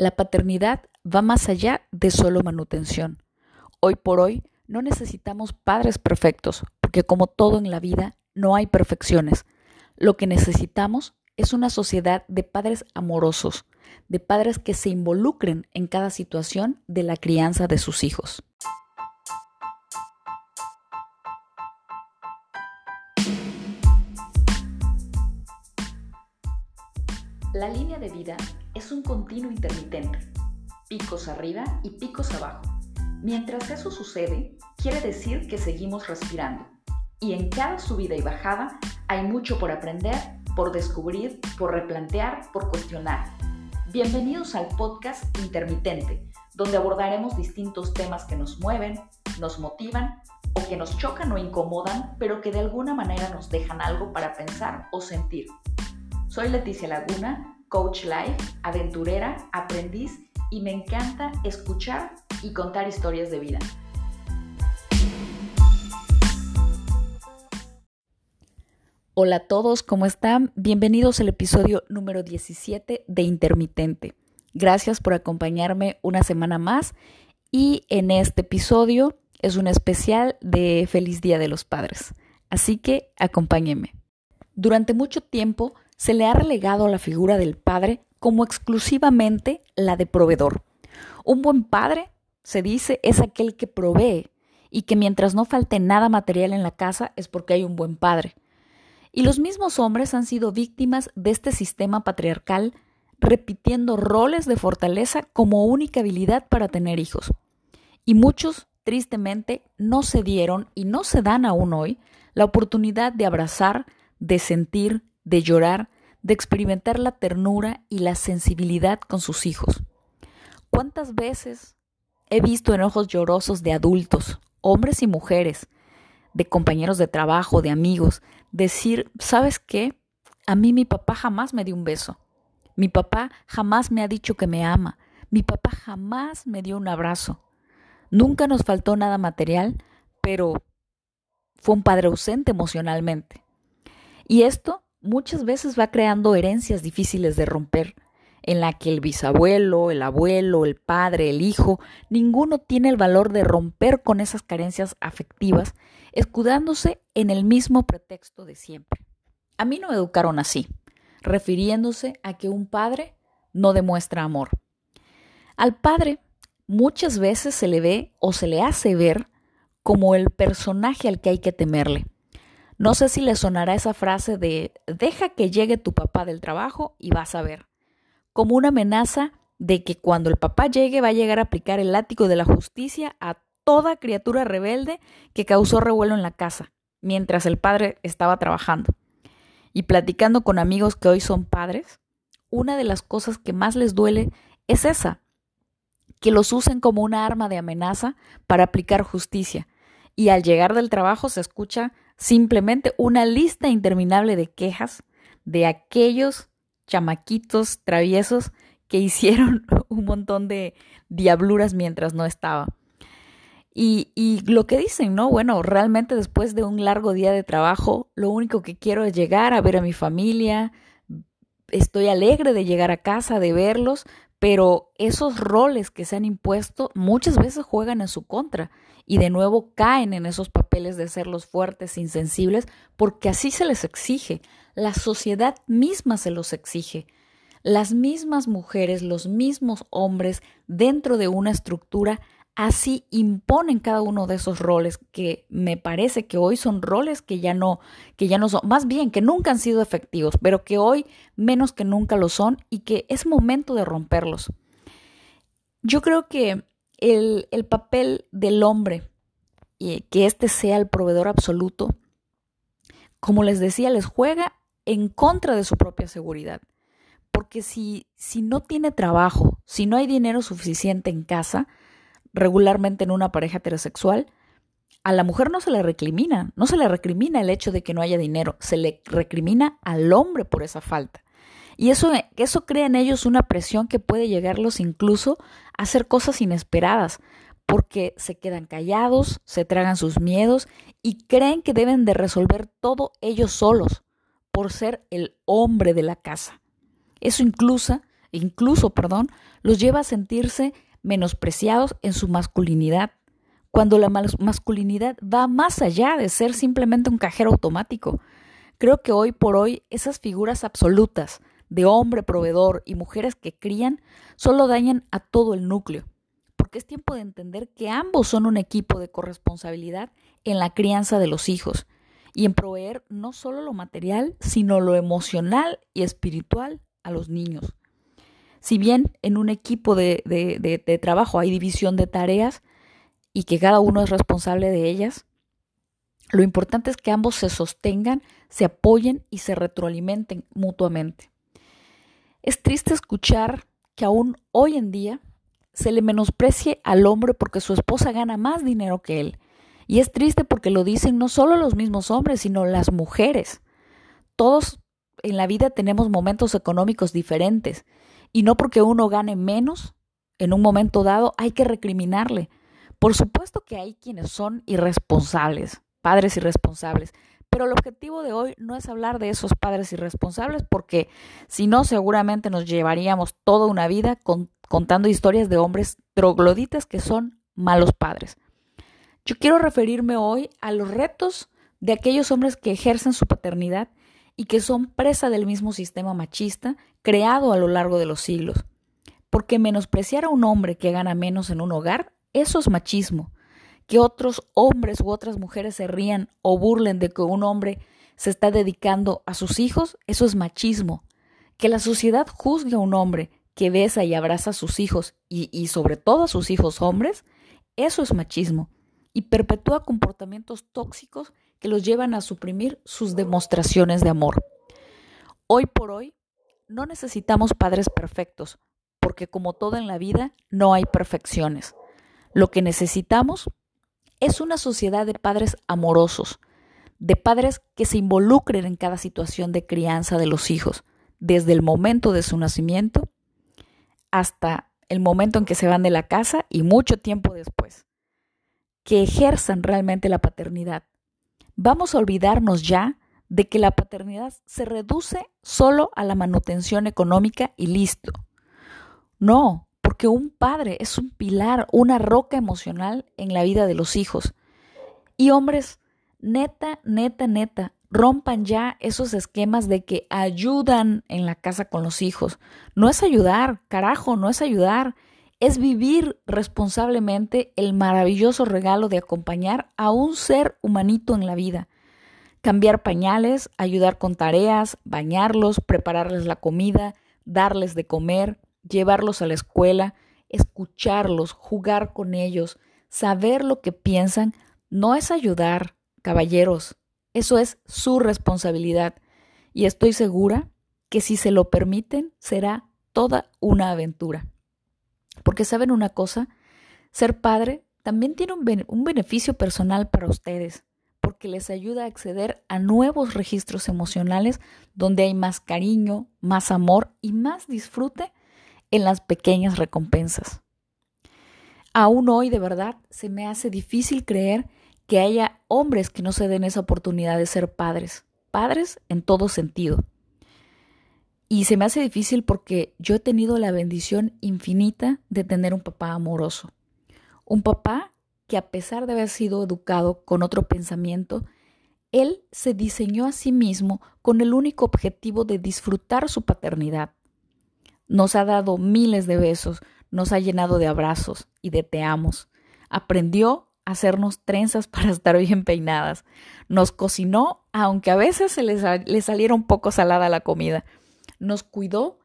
La paternidad va más allá de solo manutención. Hoy por hoy no necesitamos padres perfectos, porque como todo en la vida, no hay perfecciones. Lo que necesitamos es una sociedad de padres amorosos, de padres que se involucren en cada situación de la crianza de sus hijos. La línea de vida un continuo intermitente, picos arriba y picos abajo. Mientras eso sucede, quiere decir que seguimos respirando. Y en cada subida y bajada hay mucho por aprender, por descubrir, por replantear, por cuestionar. Bienvenidos al podcast Intermitente, donde abordaremos distintos temas que nos mueven, nos motivan o que nos chocan o incomodan, pero que de alguna manera nos dejan algo para pensar o sentir. Soy Leticia Laguna, coach life, aventurera, aprendiz y me encanta escuchar y contar historias de vida. Hola a todos, ¿cómo están? Bienvenidos al episodio número 17 de Intermitente. Gracias por acompañarme una semana más y en este episodio es un especial de Feliz Día de los Padres. Así que acompáñenme. Durante mucho tiempo se le ha relegado la figura del padre como exclusivamente la de proveedor. Un buen padre, se dice, es aquel que provee y que mientras no falte nada material en la casa es porque hay un buen padre. Y los mismos hombres han sido víctimas de este sistema patriarcal, repitiendo roles de fortaleza como única habilidad para tener hijos. Y muchos, tristemente, no se dieron y no se dan aún hoy la oportunidad de abrazar, de sentir, de llorar, de experimentar la ternura y la sensibilidad con sus hijos. ¿Cuántas veces he visto en ojos llorosos de adultos, hombres y mujeres, de compañeros de trabajo, de amigos, decir, ¿sabes qué? A mí mi papá jamás me dio un beso. Mi papá jamás me ha dicho que me ama. Mi papá jamás me dio un abrazo. Nunca nos faltó nada material, pero fue un padre ausente emocionalmente. Y esto muchas veces va creando herencias difíciles de romper, en la que el bisabuelo, el abuelo, el padre, el hijo, ninguno tiene el valor de romper con esas carencias afectivas, escudándose en el mismo pretexto de siempre. A mí no me educaron así, refiriéndose a que un padre no demuestra amor. Al padre muchas veces se le ve o se le hace ver como el personaje al que hay que temerle, no sé si le sonará esa frase de deja que llegue tu papá del trabajo y vas a ver, como una amenaza de que cuando el papá llegue va a llegar a aplicar el látigo de la justicia a toda criatura rebelde que causó revuelo en la casa, mientras el padre estaba trabajando. Y platicando con amigos que hoy son padres, una de las cosas que más les duele es esa, que los usen como una arma de amenaza para aplicar justicia. Y al llegar del trabajo se escucha simplemente una lista interminable de quejas de aquellos chamaquitos traviesos que hicieron un montón de diabluras mientras no estaba. Y, y, lo que dicen, ¿no? Bueno, realmente después de un largo día de trabajo, lo único que quiero es llegar a ver a mi familia, estoy alegre de llegar a casa, de verlos, pero esos roles que se han impuesto muchas veces juegan en su contra y de nuevo caen en esos papeles de ser los fuertes, insensibles, porque así se les exige. La sociedad misma se los exige. Las mismas mujeres, los mismos hombres dentro de una estructura así imponen cada uno de esos roles que me parece que hoy son roles que ya no que ya no son más bien que nunca han sido efectivos pero que hoy menos que nunca lo son y que es momento de romperlos. Yo creo que el, el papel del hombre y que éste sea el proveedor absoluto como les decía les juega en contra de su propia seguridad porque si si no tiene trabajo si no hay dinero suficiente en casa regularmente en una pareja heterosexual, a la mujer no se le recrimina, no se le recrimina el hecho de que no haya dinero, se le recrimina al hombre por esa falta. Y eso, eso crea en ellos una presión que puede llegarlos incluso a hacer cosas inesperadas, porque se quedan callados, se tragan sus miedos y creen que deben de resolver todo ellos solos, por ser el hombre de la casa. Eso incluso, incluso, perdón, los lleva a sentirse menospreciados en su masculinidad, cuando la masculinidad va más allá de ser simplemente un cajero automático. Creo que hoy por hoy esas figuras absolutas de hombre proveedor y mujeres que crían solo dañan a todo el núcleo, porque es tiempo de entender que ambos son un equipo de corresponsabilidad en la crianza de los hijos y en proveer no solo lo material, sino lo emocional y espiritual a los niños. Si bien en un equipo de, trabajo hay división de tareas y que cada uno es responsable de ellas, lo importante es que ambos se sostengan, se apoyen y se retroalimenten mutuamente. Es triste escuchar que aún hoy en día se le menosprecie al hombre porque su esposa gana más dinero que él. Y es triste porque lo dicen no solo los mismos hombres, sino las mujeres. Todos en la vida tenemos momentos económicos diferentes y no porque uno gane menos en un momento dado hay que recriminarle. Por supuesto que hay quienes son irresponsables, padres irresponsables, pero el objetivo de hoy no es hablar de esos padres irresponsables porque si no seguramente nos llevaríamos toda una vida contando historias de hombres trogloditas que son malos padres. Yo quiero referirme hoy a los retos de aquellos hombres que ejercen su paternidad y que son presa del mismo sistema machista creado a lo largo de los siglos. Porque menospreciar a un hombre que gana menos en un hogar, eso es machismo que otros hombres u otras mujeres se rían o burlen de que un hombre se está dedicando a sus hijos, eso es machismo. Que la sociedad juzgue a un hombre que besa y abraza a sus hijos y, y sobre todo a sus hijos hombres, eso es machismo y perpetúa comportamientos tóxicos que los llevan a suprimir sus demostraciones de amor. Hoy por hoy no necesitamos padres perfectos, porque como todo en la vida no hay perfecciones. Lo que necesitamos es una sociedad de padres amorosos, de padres que se involucren en cada situación de crianza de los hijos, desde el momento de su nacimiento hasta el momento en que se van de la casa y mucho tiempo después, que ejerzan realmente la paternidad. Vamos a olvidarnos ya de que la paternidad se reduce solo a la manutención económica y listo. No, porque un padre es un pilar, una roca emocional en la vida de los hijos. Y hombres, neta, neta, neta, rompan ya esos esquemas de que ayudan en la casa con los hijos. No es ayudar, carajo, no es ayudar. Es vivir responsablemente el maravilloso regalo de acompañar a un ser humanito en la vida. Cambiar pañales, ayudar con tareas, bañarlos, prepararles la comida, darles de comer, llevarlos a la escuela, escucharlos, jugar con ellos, saber lo que piensan, no es ayudar, caballeros, eso es su responsabilidad. Y estoy segura que si se lo permiten, será toda una aventura. Porque saben una cosa, ser padre también tiene un, beneficio personal para ustedes, porque les ayuda a acceder a nuevos registros emocionales donde hay más cariño, más amor y más disfrute en las pequeñas recompensas. Aún hoy de verdad se me hace difícil creer que haya hombres que no se den esa oportunidad de ser padres, padres en todo sentido. Y se me hace difícil porque yo he tenido la bendición infinita de tener un papá amoroso, un papá que a pesar de haber sido educado con otro pensamiento, él se diseñó a sí mismo con el único objetivo de disfrutar su paternidad, nos ha dado miles de besos, nos ha llenado de abrazos y de te amos. Aprendió a hacernos trenzas para estar bien peinadas. Nos cocinó, aunque a veces se le, le saliera un poco salada la comida. Nos cuidó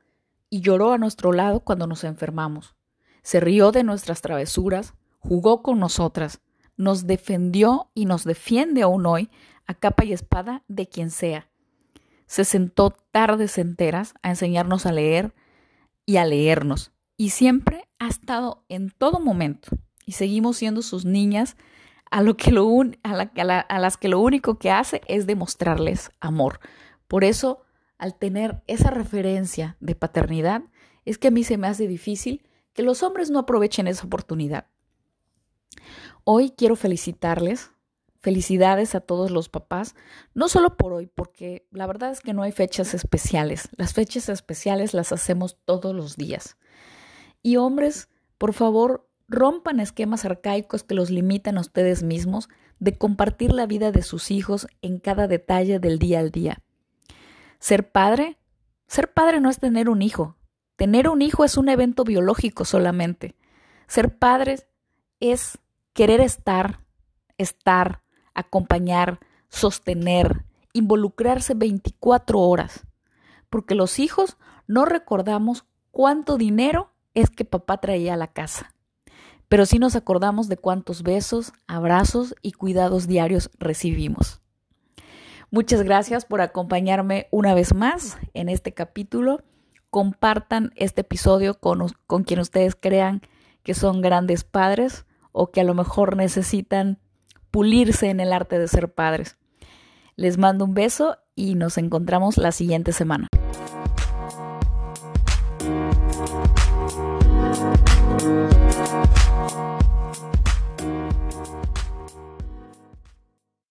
y lloró a nuestro lado cuando nos enfermamos. Se rió de nuestras travesuras, jugó con nosotras, nos defendió y nos defiende aún hoy a capa y espada de quien sea. Se sentó tardes enteras a enseñarnos a leer, y a leernos. Y siempre ha estado en todo momento. Y seguimos siendo sus niñas a, lo que lo a, a las que lo único que hace es demostrarles amor. Por eso, al tener esa referencia de paternidad, es que a mí se me hace difícil que los hombres no aprovechen esa oportunidad. Hoy quiero felicitarles, Felicidades a todos los papás, no solo por hoy, porque la verdad es que no hay fechas especiales. Las fechas especiales las hacemos todos los días. Y hombres, por favor, rompan esquemas arcaicos que los limitan a ustedes mismos de compartir la vida de sus hijos en cada detalle del día al día. Ser padre, ser padre no es tener un hijo. Tener un hijo es un evento biológico solamente. Ser padre es querer estar, estar, acompañar, sostener, involucrarse 24 horas. Porque los hijos no recordamos cuánto dinero es que papá traía a la casa. Pero sí nos acordamos de cuántos besos, abrazos y cuidados diarios recibimos. Muchas gracias por acompañarme una vez más en este capítulo. Compartan este episodio con, con quien ustedes crean que son grandes padres o que a lo mejor necesitan pulirse en el arte de ser padres. Les mando un beso y nos encontramos la siguiente semana.